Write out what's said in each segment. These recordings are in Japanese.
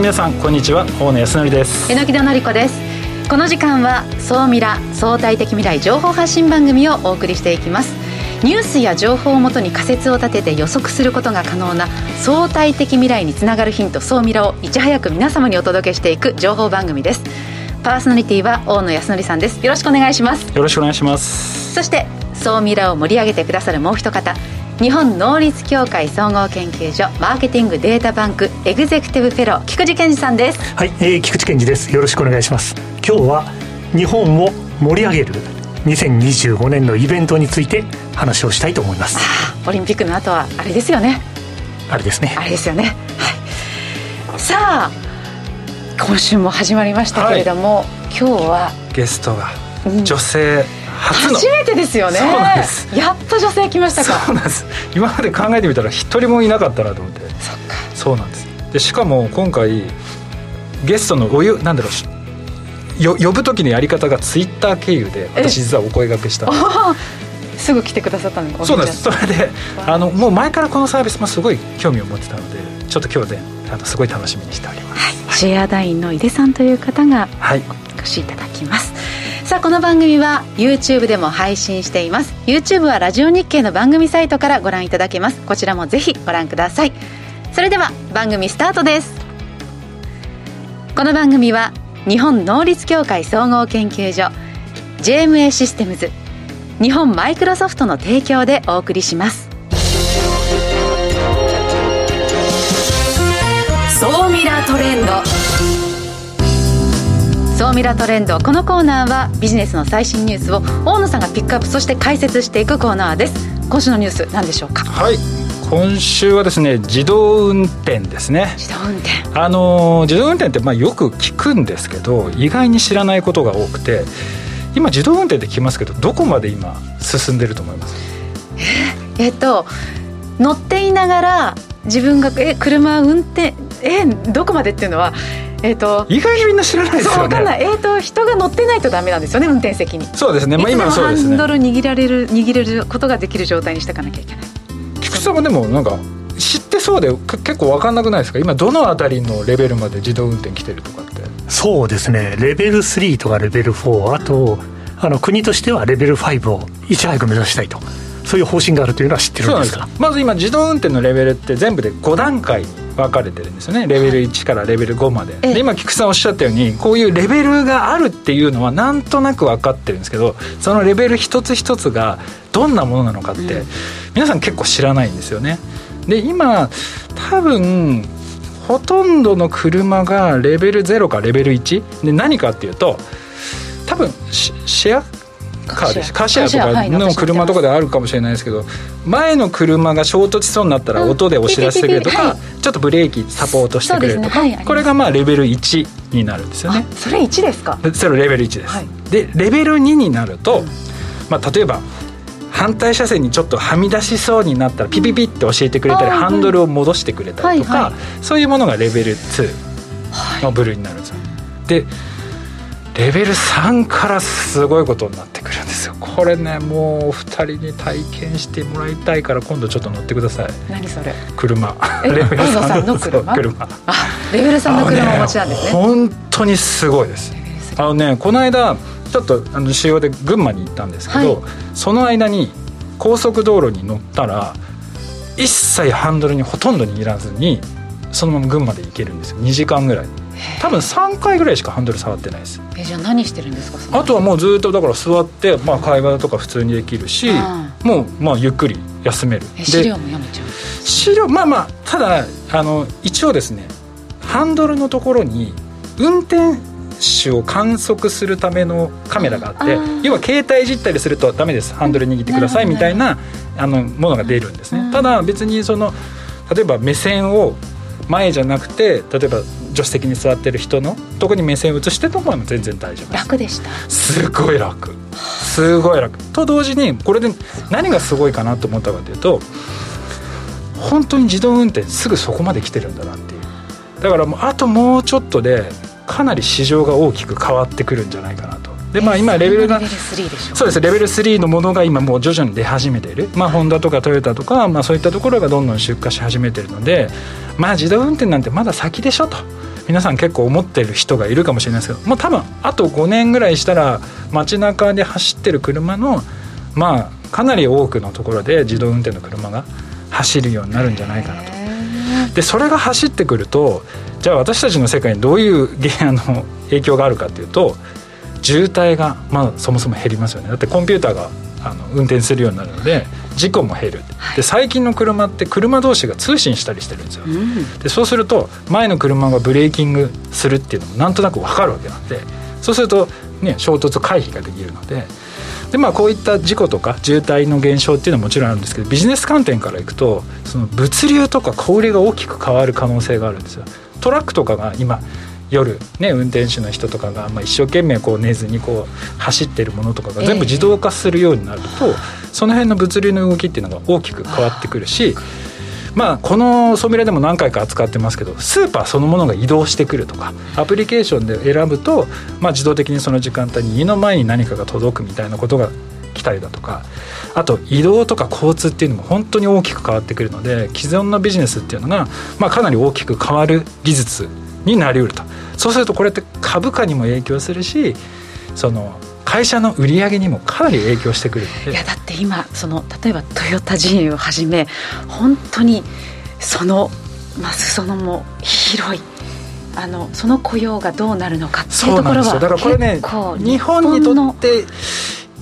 の皆さんこんにちは。大野康則です。榎木戸紀子です。この時間は総ミラ相対的未来情報発信番組をお送りしていきます。ニュースや情報をもとに仮説を立てて予測することが可能な相対的未来につながるヒント総ミラをいち早く皆様にお届けしていく情報番組です。パーソナリティは大野康則さんです。よろしくお願いします。よろしくお願いします。そして総ミラを盛り上げてくださるもう一方日本能率協会総合研究所マーケティングデータバンクエグゼクティブフェロー菊池健二さんです。はい、えー、菊池健二です。よろしくお願いします。今日は日本を盛り上げる2025年のイベントについて話をしたいと思います。オリンピックの後はあれですよね。あれですね。あれですよね、はい、さあ今週も始まりましたけれども、はい、今日はゲストが女性、うん初初めてですよね。そうなんです。やっと女性来ましたか。そうなんです。今まで考えてみたら一人もいなかったなと思って。そっか。そうなんです。でしかも今回ゲストのお湯なんだろうよ呼ぶ時のやり方がツイッター経由で私実はお声がけしたす。ぐ来てくださったのそうなんです。それであ。のもう前からこのサービスもすごい興味を持ってたのでちょっと今日であのすごい楽しみにしております、はい、シェアダインの井出さんという方がお越しいただきます、はいさあこの番組は YouTube でも配信しています。YouTube はラジオ日経の番組サイトからご覧いただけます。こちらもぜひご覧ください。それでは番組スタートです。この番組は日本能率協会総合研究所 JMA システムズ日本マイクロソフトの提供でお送りします。総ミラートレンド。総ミラトレンド。このコーナーはビジネスの最新ニュースを大野さんがピックアップそして解説していくコーナーです。今週のニュース何でしょうか？はい。今週はですね自動運転ですね。自動運転。あの自動運転ってまあよく聞くんですけど意外に知らないことが多くて今自動運転って聞きますけどどこまで今進んでると思います？えっと乗っていながら自分がえ車運転えどこまでっていうのはえーと、意外にみんな知らないですよね。そう分かんない、えーと、人が乗ってないとダメなんですよね運転席に。そうですね、まあ、今そうですね。ハンドル握られる握れることができる状態にしていかなきゃいけない。菊池さんもでもなんか知ってそうで結構分かんなくないですか？今どの辺りのレベルまで自動運転来てるとかって。そうですね。レベル3とかレベル4あとあの国としてはレベル5をいち早く目指したいと。そういう方針があるというのは知ってるんですかまず今自動運転のレベルって全部で5段階分かれてるんですよね。レベル1からレベル5まで。で今菊池さんおっしゃったようにこういうレベルがあるっていうのはなんとなく分かってるんですけどそのレベル一つ一つがどんなものなのかって、皆さん結構知らないんですよね。で今多分ほとんどの車がレベル0かレベル1で何かっていうと多分シェアカーですカーシェア。とかの車とかであるかもしれないですけど前の車が衝突しそうになったら音でお知らせてくれるとか、ちょっとブレーキサポートしてくれるとか、これがまあレベル1になるんですよね。それ1ですか？それレベル1です、でレベル2になると、まあ、例えば反対車線にちょっとはみ出しそうになったらピピピって教えてくれたり、ハンドルを戻してくれたりとか、そういうものがレベル2の部類になるんですよ、でレベル3からすごいことになってくる。んです。よこれねもうお二人に体験してもらいたいから今度ちょっと乗ってください。何それ？車。レベル3の車？車。あレベル3の車お持ちなんですね。本当にすごいです。あのねこの間ちょっとあの仕様で群馬に行ったんですけど、はい、その間に高速道路に乗ったら一切ハンドルにほとんど握らずにそのまま群馬で行けるんですよ。2時間ぐらい多分3回ぐらいしかハンドル触ってないです。えじゃあ何してるんですかあとはもうずっとだから座って、まあ、会話とか普通にできるしもうまあゆっくり休める。資料も読めちゃう資料まあまあただあの一応ですねハンドルのところに運転手を観測するためのカメラがあって要は携帯いじったりするとダメです。ハンドル握ってくださいみたいなあのものが出るんですね。ただ別にその例えば目線を前じゃなくて例えば助手席に座ってる人のとこに目線を移してとも全然大丈夫楽でした。すごい楽。すごい楽。と同時にこれで何がすごいかなと思ったかというと本当に自動運転すぐそこまで来てるんだなっていう。だからもうあともうちょっとでかなり市場が大きく変わってくるんじゃないかなとでまあ今レベルがそうです。レベル3のものが今もう徐々に出始めている。まあホンダとかトヨタとか、まあ、そういったところがどんどん出荷し始めてるのでまあ自動運転なんてまだ先でしょと。皆さん結構思ってる人がいるかもしれないですけどもう多分あと5年ぐらいしたら街中で走ってる車のまあかなり多くのところで自動運転の車が走るようになるんじゃないかなと。でそれが走ってくるとじゃあ私たちの世界にどういうあの影響があるかっていうと渋滞がまあそもそも減りますよね。だってコンピューターがあの運転するようになるので事故も減る、で最近の車って車同士が通信したりしてるんですよ、うん、でそうすると前の車がブレーキングするっていうのもなんとなく分かるわけなんでそうすると、ね、衝突回避ができるので。でまあこういった事故とか渋滞の減少っていうのはもちろんあるんですけどビジネス観点からいくとその物流とか小売りが大きく変わる可能性があるんですよ。トラックとかが今夜、ね、運転手の人とかが、まあ、一生懸命こう寝ずにこう走ってるものとかが全部自動化するようになると、えー、その辺の物流の動きっていうのが大きく変わってくるしまあ、このソミレでも何回か扱ってますけどスーパーそのものが移動してくるとかアプリケーションで選ぶと、まあ、自動的にその時間帯に家の前に何かが届くみたいなことが来たりだとかあと移動とか交通っていうのも本当に大きく変わってくるので既存のビジネスっていうのが、まあ、かなり大きく変わる技術になりうると。そうするとこれって株価にも影響するしその会社の売り上げにもかなり影響してくるいやだって今その例えばトヨタ陣営をはじめ本当にそのまあ裾野も広いあのその雇用がどうなるのかっていうところはだからこれね日本にとって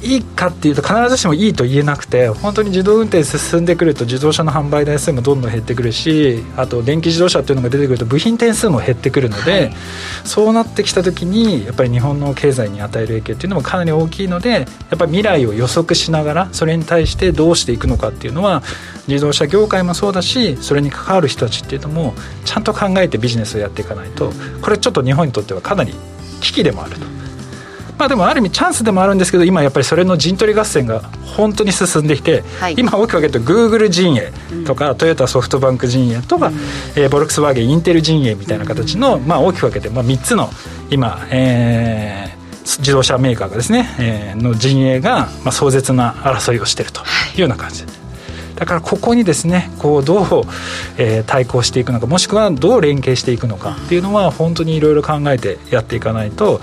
いいかっていうと必ずしもいいと言えなくて本当に自動運転進んでくると自動車の販売台数もどんどん減ってくるしあと電気自動車っていうのが出てくると部品点数も減ってくるので、はい、そうなってきた時にやっぱり日本の経済に与える影響っていうのもかなり大きいのでやっぱり未来を予測しながらそれに対してどうしていくのかっていうのは自動車業界もそうだしそれに関わる人たちっていうのもちゃんと考えてビジネスをやっていかないとこれちょっと日本にとってはかなり危機でもあると。まあでもある意味チャンスでもあるんですけど今やっぱりそれの陣取り合戦が本当に進んでいて、はい、今大きく分けるとグーグル陣営とか、うん、トヨタソフトバンク陣営とか、うん、えー、ボルクスワーゲンインテル陣営みたいな形の、まあ、大きく分けて、まあ、3つの今、えー、自動車メーカーがですね、えー、の陣営が、まあ、壮絶な争いをしているとい。うような感じ。で。だからここにですねこうどう、えー、対抗していくのかもしくはどう連携していくのかっていうのは本当にいろいろ考えてやっていかないと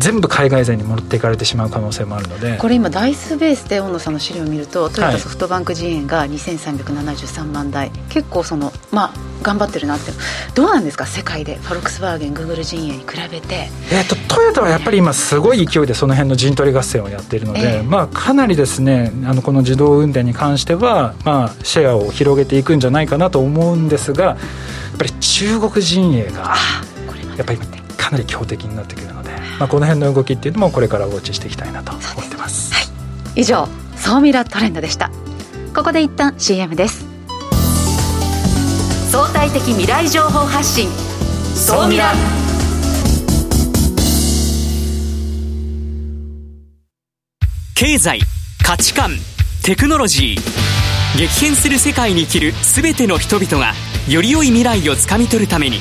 全部海外勢に持っていかれてしまう可能性もあるので。これ今台数ベースで大野さんの資料を見るとトヨタソフトバンク陣営が2373万台、はい、結構そのまあ頑張ってるなって。どうなんですか？世界で。フォルクスワーゲングーグル陣営に比べて、えーと、トヨタはやっぱり今すごい勢いでその辺の陣取り合戦をやっているので、えー、まあ、かなりですねあのこの自動運転に関しては、まあ、シェアを広げていくんじゃないかなと思うんですがやっぱり中国陣営がやっぱりかなり強敵になってくるので、まあ、この辺の動きっていうのもこれからウォッチしていきたいなと思ってます。はい、以上総ミラトレンドでした。ここで一旦 CM です。相対的未来情報発信。総ミラ。経済価値観テクノロジー。激変する世界に生きる全ての人々がより良い未来をつかみ取るために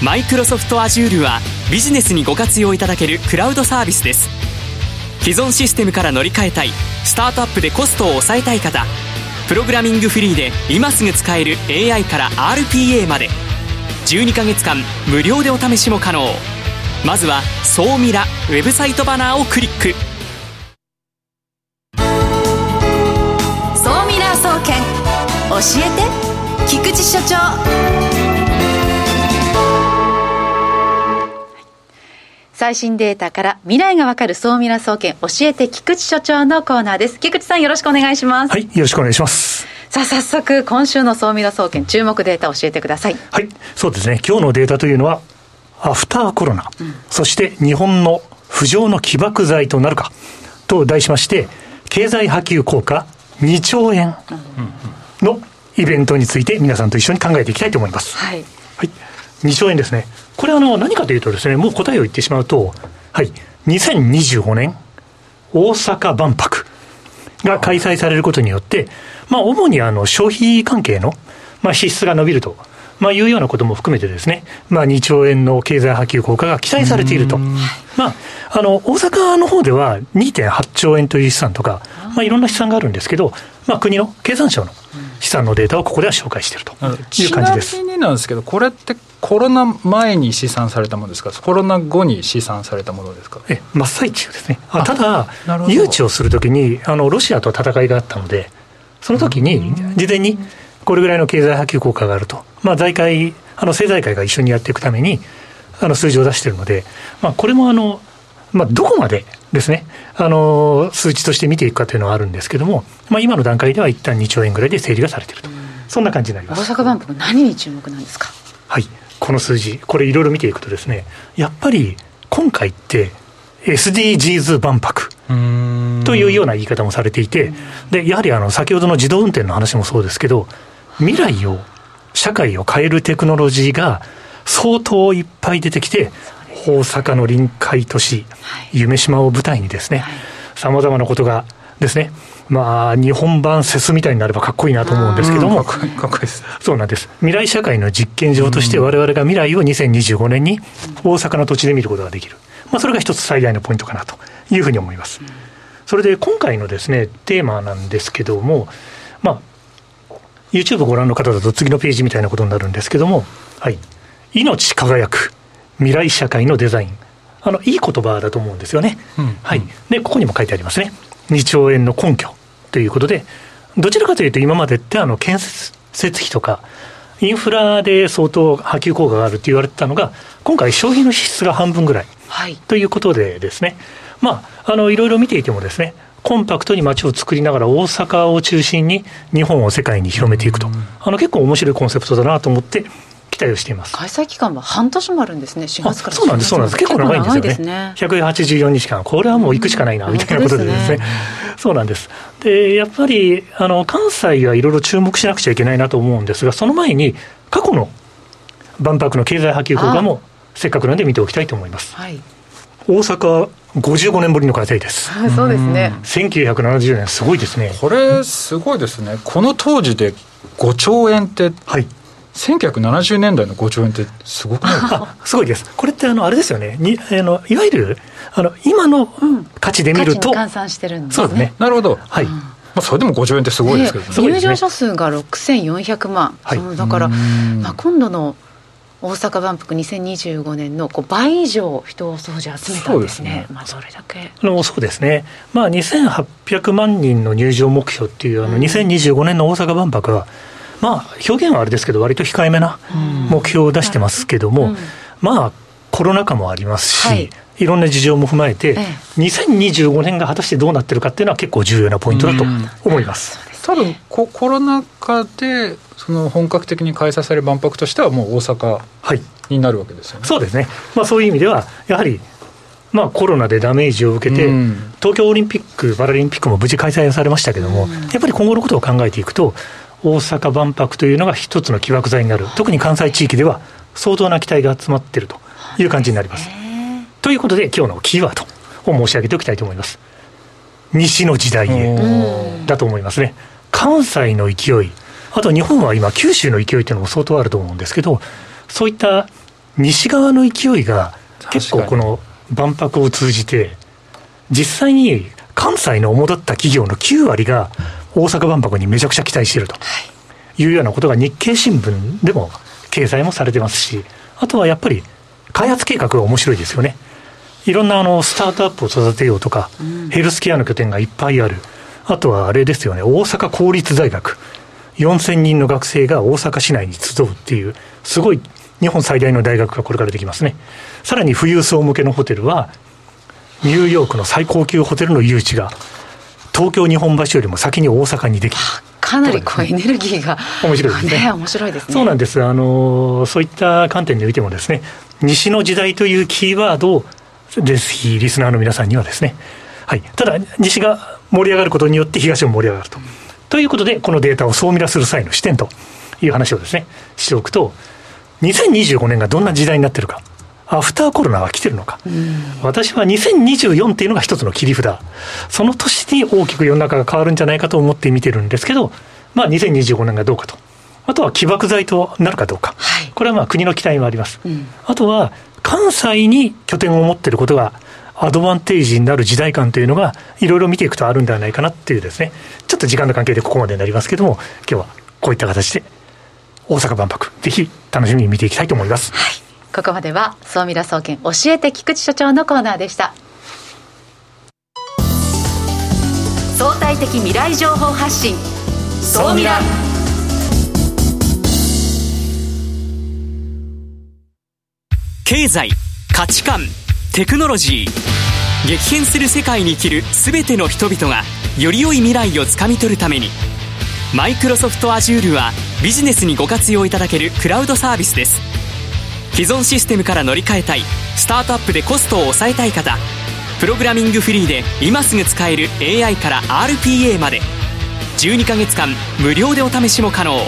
マイクロソフト Azure はビジネスにご活用いただけるクラウドサービスです。既存システムから乗り換えたいスタートアップでコストを抑えたい方プログラミングフリーで今すぐ使える AI から RPA まで12ヶ月間無料でお試しも可能。まずは「総ミラ」ウェブサイトバナーをクリック。総ミラー総研教えて菊池所長。最新データから未来がわかる総ミラ総研教えて菊池所長のコーナーです。菊池さんよろしくお願いします。はい、よろしくお願いします。さあ早速今週の総ミラ総研注目データ教えてください。はい、そうですね。今日のデータというのはアフターコロナ、うん、そして日本の浮上の起爆剤となるかと題しまして経済波及効果2兆円のイベントについて皆さんと一緒に考えていきたいと思います。はい。はい。2兆円ですね。これあの、何かというとですね、もう答えを言ってしまうと、はい、2025年、大阪万博が開催されることによって、まあ、主にあの、消費関係の、まあ、支出が伸びるとまあ、いうようなことも含めてですね、まあ、2兆円の経済波及効果が期待されていると。まあ、あの、大阪の方では2.8兆円という資産とか、まあ、いろんな資産があるんですけど、まあ、国の経産省の資産のデータをここでは紹介しているという感じです。ちなみになんですけど、これってコロナ前に試算されたものですか、コロナ後に試算されたものですか？え真っ最中ですね。あただ、誘致をするときにあの、ロシアと戦いがあったので、その時に事前にこれぐらいの経済波及効果があると、まあ、財界、あの政財界が一緒にやっていくために、あの数字を出しているので、まあ、これもあの、まあ、どこまでですね、あの数値として見ていくかというのはあるんですけれども、まあ、今の段階では一旦2兆円ぐらいで整理がされていると、そんな感じになります。大阪万博、何に注目なんですか？はい、この数字、これ、いろいろ見ていくとですね、やっぱり今回って、SDGs 万博というような言い方もされていて、でやはりあの先ほどの自動運転の話もそうですけど、未来を、社会を変えるテクノロジーが相当いっぱい出てきて、大阪の臨海都市、夢島を舞台にですね、さまざまなことがですね、まあ、日本版セスみたいになればかっこいいなと思うんですけども、かっこいいです。そうなんです。未来社会の実験場として我々が未来を2025年に大阪の土地で見ることができる。まあ、それが一つ最大のポイントかなというふうに思います。それで今回のですね、テーマなんですけども、まあ、YouTube ご覧の方だと次のページみたいなことになるんですけども、はい。命輝く未来社会のデザイン。あの、いい言葉だと思うんですよね。うん、はい。で、ここにも書いてありますね。2兆円の根拠ということで、どちらかというと今までってあの建設費とか、インフラで相当波及効果があると言われてたのが、今回消費の支出が半分ぐらい、はい、ということでですね、まあ、あの、いろいろ見ていてもですね、コンパクトに街を作りながら大阪を中心に日本を世界に広めていくと、あの結構面白いコンセプトだなと思って期待をしています。開催期間は半年もあるんですね、4月からそうなんです、そうなんです、結構長いんですよね、ね。184日間、これはもう行くしかないな、みたいなことでですね、そうなんです。で、やっぱりあの関西はいろいろ注目しなくちゃいけないなと思うんですが、その前に、過去の万博の経済波及効果も、せっかくなんで見ておきたいと思います。はい、大阪55年ぶりの開催です。そうですね。1970年、すごいですね。これ、すごいですね。この当時で5兆円って、はい、1970年代の5兆円ってすごくないですか？すごいです。これってあの、あれですよね。にあのいわゆる、あの、今の価値で見ると。換算してるんですね。そうですね。なるほど。はい。まあ、それでも5兆円ってすごいですけどね。入場者数が6400万。はい、だから、まあ、今度の大阪万博2025年のこう倍以上人を総じ集めたんですね、すねまあ、それだけあのそうですね、まあ、2800万人の入場目標っていう、あの2025年の大阪万博は、まあ、表現はあれですけど、割と控えめな目標を出してますけども、まあ、コロナ禍もありますし、はい、いろんな事情も踏まえて、ええ、2025年が果たしてどうなってるかっていうのは結構重要なポイントだと思います。多分ココロナ禍でその本格的に開催される万博としてはもう大阪になるわけですよね。はい、そうですね。まあそういう意味ではやはりまあ、コロナでダメージを受けて、うん、東京オリンピック・パラリンピックも無事開催されましたけれども、うん、やっぱり今後のことを考えていくと、大阪万博というのが一つの起爆剤になる、特に関西地域では相当な期待が集まっているとい。う感じになります。ということで、今日のキーワードを申し上げておきたいと思います。西の時代へだと思いますね。関西の勢い、あと日本は今、九州の勢いというのも相当あると思うんですけど、そういった西側の勢いが結構この万博を通じて、実際に関西の主だった企業の9割が大阪万博にめちゃくちゃ期待しているというようなことが日経新聞でも掲載もされてますし、あとはやっぱり開発計画が面白いですよね。いろんなあのスタートアップを育てようとか、ヘルスケアの拠点がいっぱいある。あとはあれですよね、大阪公立大学。4000人の学生が大阪市内に集うっていう、すごい日本最大の大学がこれからできますね。さらに富裕層向けのホテルは、ニューヨークの最高級ホテルの誘致が東京日本橋よりも先に大阪にできる。かなりこうエネルギーが面白いですね。ね面白いですね。そうなんです。あのそういった観点においてもですね、西の時代というキーワードをぜひリスナーの皆さんにはですね、はい。ただ西が盛り上がることによって東も盛り上がると。ということでこのデータを総ミラする際の視点という話をですねしておくと、2025年がどんな時代になってるか。アフターコロナは来てるのか、私は2024っていうのが一つの切り札、その年に大きく世の中が変わるんじゃないかと思って見てるんですけど、まあ、2025年がどうかと。あとは起爆剤となるかどうか、はい、これはまあ国の期待もあります、うん、あとは関西に拠点を持っていることがアドバンテージになる時代感というのがいろいろ見ていくとあるんではないかなっていうですね。ちょっと時間の関係でここまでになりますけども今日はこういった形で大阪万博ぜひ楽しみに見ていきたいと思います、はい、ここまでは総ミラ総研教えて菊池所長のコーナーでした。相対的未来情報発信。総ミラ経済価値観テクノロジー。激変する世界に生きる全ての人々がより良い未来をつかみ取るためにマイクロソフト Azure はビジネスにご活用いただけるクラウドサービスです既存システムから乗り換えたい。スタートアップでコストを抑えたい方。プログラミングフリーで今すぐ使える AI から RPA まで。12ヶ月間無料でお試しも可能。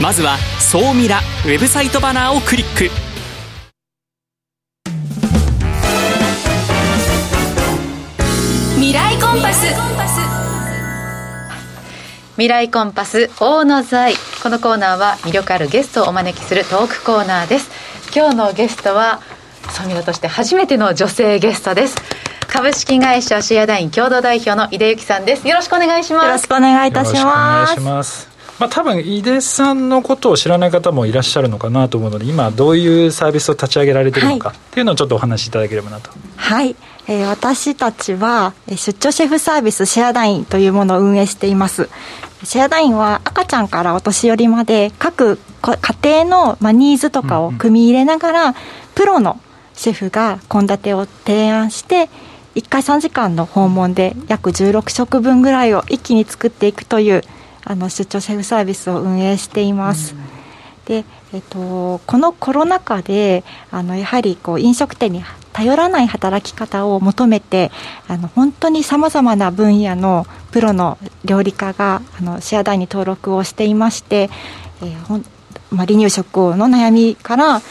まずは「総ミラ」ウェブサイトバナーをクリック。未来コンパス。未来コンパス大野財。このコーナーは魅力あるゲストをお招きするトークコーナーです。今日のゲストはソミラとして初めての女性ゲストです。株式会社シェアダイン共同代表の井出由紀さんです。よろしくお願いします。よろしくお願いいたします。まあ、多分井出さんのことを知らない方もいらっしゃるのかなと思うので今どういうサービスを立ち上げられてるのか、はい、っていうのをちょっとお話しいただければなと。はい、えー、私たちは出張シェフサービスシェアダインというものを運営していますシェアダインは赤ちゃんからお年寄りまで各家庭の、まあ、ニーズとかを組み入れながら、プロのシェフが献立を提案して1回3時間の訪問で約16食分ぐらいを一気に作っていくというあの出張シェフサービスを運営しています。でえっと、このコロナ禍であのやはりこう飲食店に頼らない働き方を求めてあの本当にさまざまな分野のプロの料理家があのシェア台に登録をしていまして、えーほんまあ、離乳食の悩みから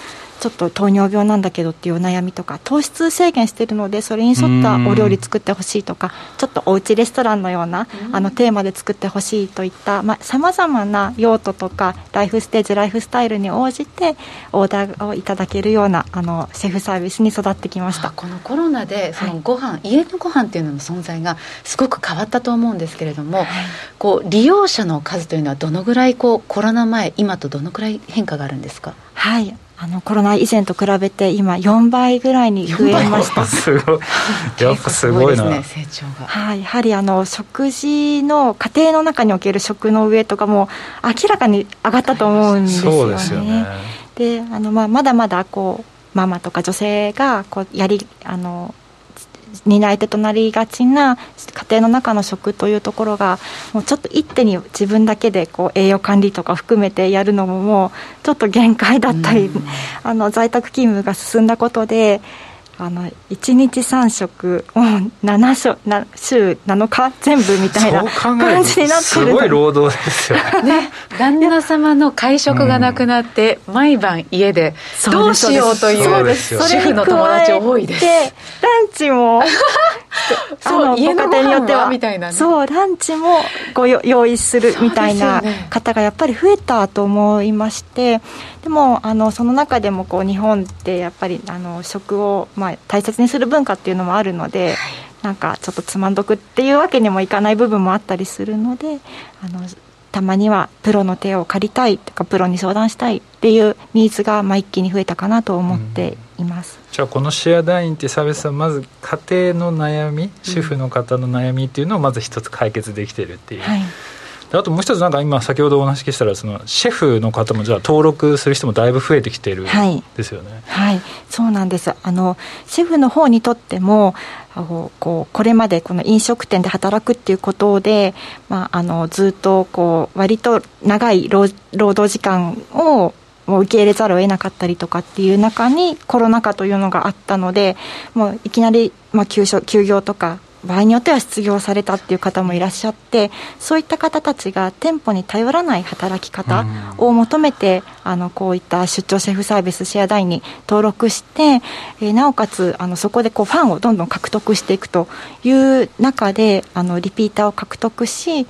ちょっと糖尿病なんだけどっていう悩みとか糖質制限してるのでそれに沿ったお料理作ってほしいとかちょっとおうちレストランのようなあのテーマで作ってほしいといったさまざ、まな用途とかライフステージライフスタイルに応じてオーダーをいただけるようなあのシェフサービスに育ってきました。このコロナでそのご飯、はい、家のご飯っていうのの存在がすごく変わったと思うんですけれども、はい、こう利用者の数というのはどのぐらいこうコロナ前今とどのくらい変化があるんですか？はいあのコロナ以前と比べて今4倍ぐらいに増えました。すごい。やっぱすごいな、ね、成長が。はいやはりあの食事の家庭の中における食の上とかも明らかに上がったと思うんですよね、そうですよね。であの、まあ、まだまだこうママとか女性がこうやりあの担い手となりがちな家庭の中の食というところがもうちょっと一手に自分だけでこう栄養管理とか含めてやるのももうちょっと限界だったり、あの在宅勤務が進んだことであの1日3食を7食な週7日全部みたいな感じになってる。すごい労働ですよね。旦那様の会食がなくなって、うん、毎晩家でどうしようという主婦の友達多いです。ランチも そう家のによっては。みたいな、ね、そうランチもご用意するみたいな方がやっぱり増えたと思いまして。でもあのその中でもこう日本ってやっぱりあの食を、まあ、大切にする文化っていうのもあるので、はい、なんかちょっとつまんどくっていうわけにもいかない部分もあったりするのであのたまにはプロの手を借りたいとかプロに相談したいっていうニーズがまあ一気に増えたかなと思っています、うん、じゃあこのシェアダインってサービスはまず家庭の悩み主婦の方の悩みっていうのをまず一つ解決できてるっていう、はい。あともう一つなんか今先ほどお話ししたらそのシェフの方もじゃあ登録する人もだいぶ増えてきてるんですよね。はい、はい、そうなんです。あのシェフの方にとってもこうこれまでこの飲食店で働くっていうことで、まあ、あのずっとこう割と長い労働時間をもう受け入れざるを得なかったりとかっていう中にコロナ禍というのがあったのでもういきなり、まあ、休休業とか場合によっては失業されたっていう方もいらっしゃってそういった方たちが店舗に頼らない働き方を求めて、あのこういった出張シェフサービスシェアダイに登録して、えー、なおかつあのそこでこうファンをどんどん獲得していくという中であのリピーターを獲得し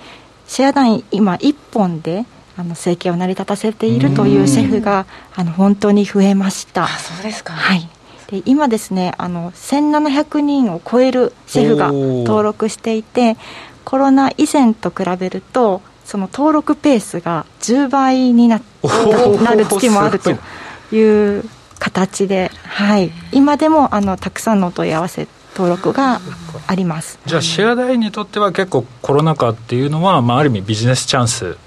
シェアダイン今1本であの生計を成り立たせているというシェフがあの本当に増えました。そうですか、はい、で今ですねあの1700人を超えるシェフが登録していてコロナ以前と比べるとその登録ペースが10倍にななる月もあるという形で、はい、今でもあのたくさんのお問い合わせ登録があります。じゃあシェアダイにとっては結構コロナ禍っていうのは、まあ、ある意味ビジネスチャンス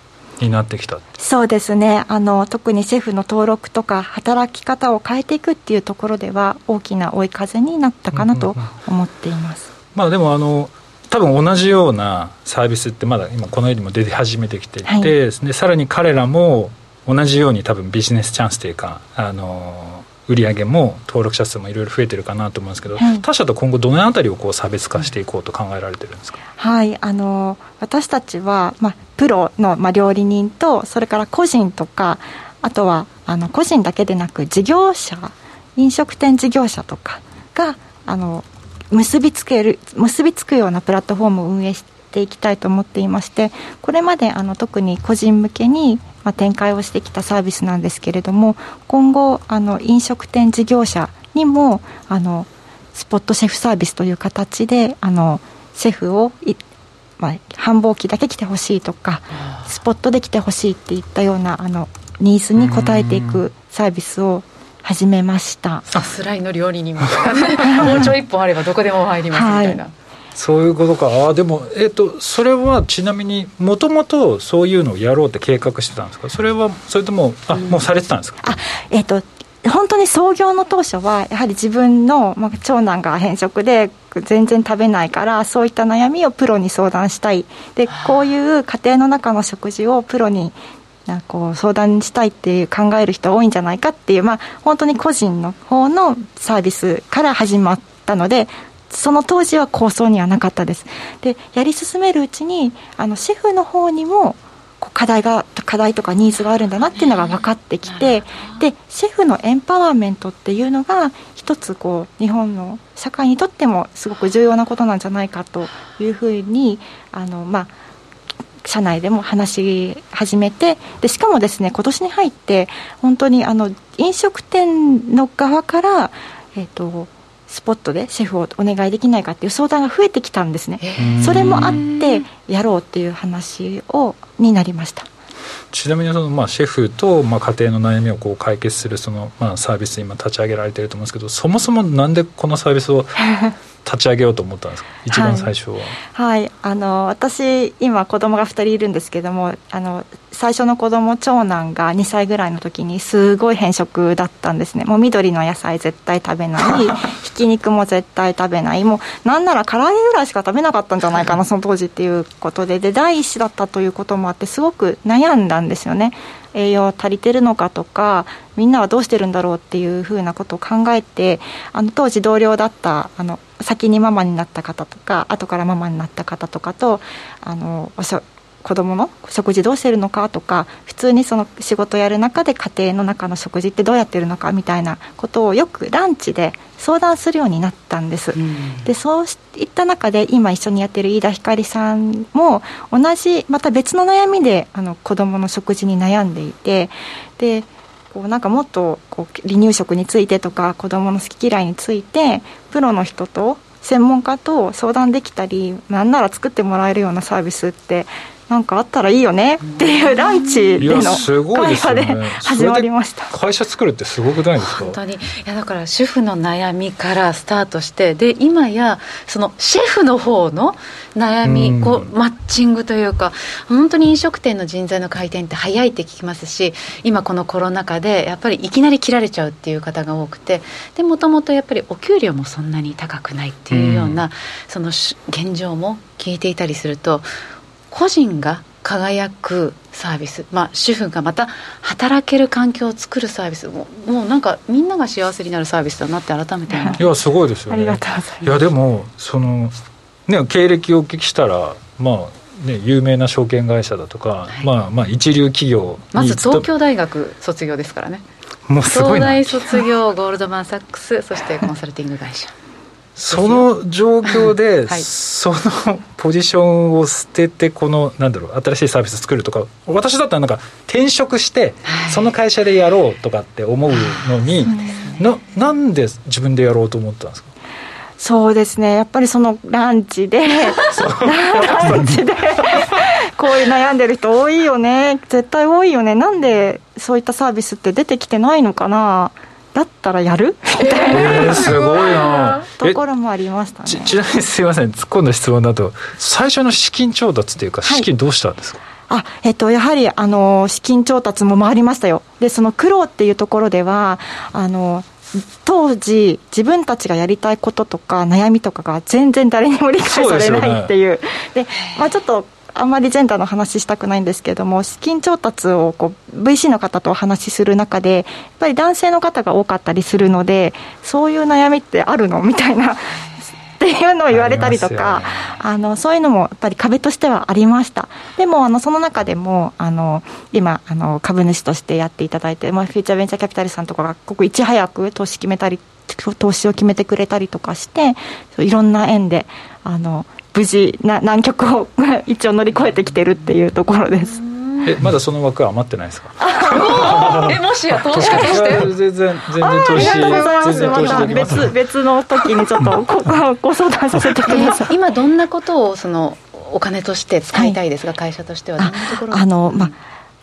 になってきた。そうですね。あの特にシェフの登録とか働き方を変えていくっていうところでは大きな追い風になったかなと思っています、まあ、でもあの多分同じようなサービスってまだ今この世にも出始めてきていて、はい、でさらに彼らも同じように多分ビジネスチャンスというかあの売上も登録者数もいろいろ増えてるかなと思うんですけど、はい、他社と今後どのあたりをこう差別化していこうと考えられてるんですか、はいあの私たちは、まあ、プロの、まあ、料理人とそれから個人とかあとはあの個人だけでなく事業者飲食店事業者とかがあの結びつける結びつくようなプラットフォームを運営していきたいと思っていましてこれまであの特に個人向けにまあ、展開をしてきたサービスなんですけれども今後あの飲食店事業者にもあのスポットシェフサービスという形であのシェフをまあ、繁忙期だけ来てほしいとかスポットで来てほしいっていったようなあのニーズに応えていくサービスを始めました。さすらいの料理人みたいな。もうちょい一本あればどこでも入りますみたいな、はいそういうことか。あでも、えーと、それはちなみにもともとそういうのをやろうって計画してたんですか？それはそれともあもうされてたんですか、あえっ、ー、と本当に創業の当初はやはり自分の、まあ、長男が偏食で全然食べないからそういった悩みをプロに相談したい。でこういう家庭の中の食事をプロになこう相談したいっていう考える人多いんじゃないかっていう、まあ、本当に個人の方のサービスから始まったのでその当時は構想にはなかったです。でやり進めるうちにあのシェフの方にも課題が課題とかニーズがあるんだなっていうのが分かってきてでシェフのエンパワーメントっていうのが一つこう日本の社会にとってもすごく重要なことなんじゃないかというふうにあのまあ社内でも話し始めてでしかもですね今年に入って本当にあの飲食店の側から、えーとスポットでシェフをお願いできないかっていう相談が増えてきたんですね。それもあってやろうっていう話をになりました。ちなみにその、まあ、シェフと、まあ、家庭の悩みをこう解決するその、まあ、サービス今立ち上げられてると思うんですけどそもそもなんでこのサービスを立ち上げようと思ったんですか？一番最初は、はい、はい、あの私今子供が2人いるんですけどもあの最初の子供長男が2歳ぐらいの時にすごい偏食だったんですね。もう緑の野菜絶対食べない。ひき肉も絶対食べない。もうなんなら唐揚げぐらいしか食べなかったんじゃないかなその当時っていうことで。で第一子だったということもあってすごく悩んだんですよね栄養足りてるのかとかみんなはどうしてるんだろうっていうふうなことを考えてあの当時同僚だったあの先にママになった方とか後からママになった方とかとあのおしょ子供の食事どうしてるのかとか普通にその仕事やる中で家庭の中の食事ってどうやってるのかみたいなことをよくランチで相談するようになったんです、うん、でそういった中で今一緒にやってる飯田ひかりさんも同じまた別の悩みであの子供の食事に悩んでいてでこうなんかもっとこう離乳食についてとか子供の好き嫌いについてプロの人と専門家と相談できたりなんなら作ってもらえるようなサービスってなんかあったらいいよねっていうランチでの会話で始まりました、会社作るってすごくないですか？本当に。いやだから主婦の悩みからスタートしてで今やそのシェフの方の悩み、こうマッチングというか本当に飲食店の人材の回転って早いって聞きますし今このコロナ禍でやっぱりいきなり切られちゃうっていう方が多くてでもともとやっぱりお給料もそんなに高くないっていうような、その現状も聞いていたりすると個人が輝くサービス、まあ、主婦がまた働ける環境を作るサービスももうなんかみんなが幸せになるサービスだなって改めていやすごいですよね。ありがとうございます。いやでもその、ね、経歴をお聞きしたらまあね、有名な証券会社だとか、はい、まあ、まあ一流企業まず東京大学卒業ですからね。もうすごい東大卒業ゴールドマン・サックスそしてコンサルティング会社その状況で、はい、そのポジションを捨ててこのなんだろう新しいサービス作るとか私だったらなんか転職してその会社でやろうとかって思うのに、ななんで自分でやろうと思ったんですか？そうですね。やっぱりそのランチでランチでこういう悩んでる人多いよね。絶対多いよね。なんでそういったサービスって出てきてないのかな？だったらやる？みたいな、えー、すごいな。ところもありましたね。ち ちなみにすいません。突っ込んだ質問だと最初の資金調達っていうか資金どうしたんですか、はいあえっと、やはりあの資金調達も回りましたよ、でその苦労っていうところでは、あの当時、自分たちがやりたいこととか悩みとかが全然誰にも理解されないっていう、で、ね、まあ、ちょっとあんまりジェンダーの話したくないんですけれども、資金調達をこう VC の方とお話しする中で、やっぱり男性の方が多かったりするので、そういう悩みってあるの？みたいな っていうのを言われたりとか、あ、ね、のそういうのもやっぱり壁としてはありました。でもあのその中でもあの今あの株主としてやっていただいて、まあ、フューチャーベンチャーキャピタルさんとかがここいち早く投資決めたり投資を決めてくれたりとかしていろんな縁であの無事な難局を 一応乗り越えてきてるっていうところです。えまだその枠は余ってないですか？えもしや投資家として？全然全然投資全然投資できます。別別の時にちょっとごご相談させてください。今どんなことをそのお金として使いたいですが、はい、会社としては。どんなところ？あのまあ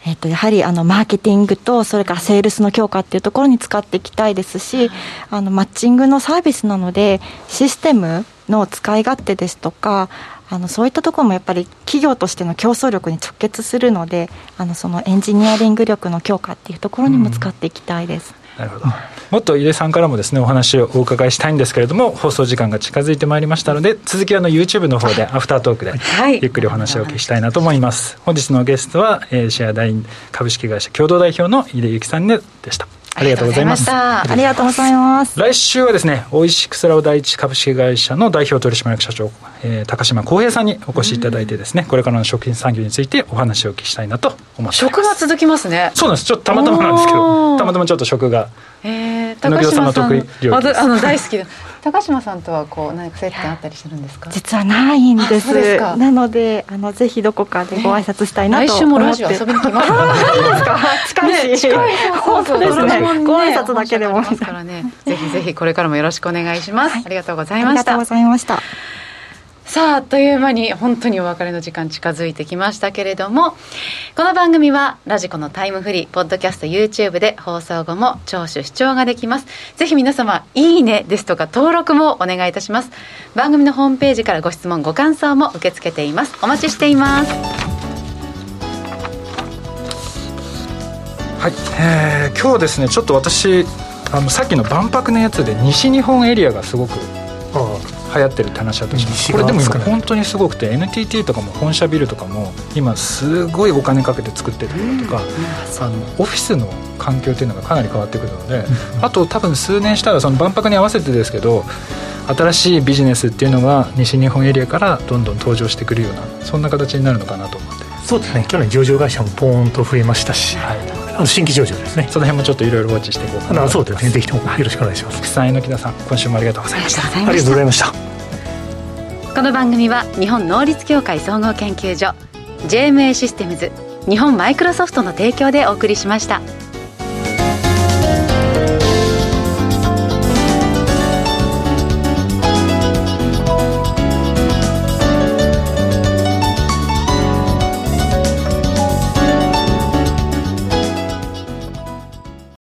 えっと、やはりあのマーケティングとそれからセールスの強化っていうところに使っていきたいですし、あのマッチングのサービスなのでシステムの使い勝手ですとかあのそういったところもやっぱり企業としての競争力に直結するのであのそのエンジニアリング力の強化っていうところにも使っていきたいです。なるほど。もっと井出さんからもですねお話をお伺いしたいんですけれども放送時間が近づいてまいりましたので続きはの YouTube の方でアフタートークでゆっくりお話をお聞きしたいなと思います、はい、本日のゲストは、えー、シェアダイン株式会社共同代表の井出由紀さんでしたありがとうございます。ありがとうございます。来週はですね、オイシックスラウ第一株式会社の代表取締役社長、えー、高島康平さんにお越しいただいてですね、これからの食品産業についてお話をお聞きしたいなと思っています。食が続きますね。そうなんです。ちょっとたまたまなんですけど、たまたまちょっと食が。えー、高島さんあの大好きで。高島さんとはこう何か接点あったりするんですか？実はないんです。なのであのぜひどこかでご挨拶したいなと思って、来週もラジオ遊びに来ます。か。近い。し、ね、本当ですね。ご挨拶だけでも。からね。ぜひぜひこれからもよろしくお願いします、はい、ありがとうございました。ありがとうございましたさああっという間に本当にお別れの時間近づいてきましたけれどもこの番組はラジコのタイムフリーポッドキャスト YouTube で放送後も聴取視聴ができます。ぜひ皆様いいねですとか登録もお願いいたします。番組のホームページからご質問ご感想も受け付けています。お待ちしています。はい、えー、今日ですねちょっと私あのさっきの万博のやつで西日本エリアがすごく流行ってるって話だったします。これでも今本当にすごくて NTT とかも本社ビルとかも今すごいお金かけて作ってるとか、あのオフィスの環境っていうのがかなり変わってくるので、あと多分数年したらその万博に合わせてですけど新しいビジネスっていうのが西日本エリアからどんどん登場してくるようなそんな形になるのかなと思って。そうですね。去年上場会社もポーンと増えましたし、はい、新規上場ですね。その辺もちょっといろいろウォッチしていこうかなそうですね。ぜひとも。よろしくお願いします。福さん榎田さん今週もありがとうございました。ありがとうございました。この番組は日本能率協会総合研究所 JMA システムズ日本マイクロソフトの提供でお送りしました。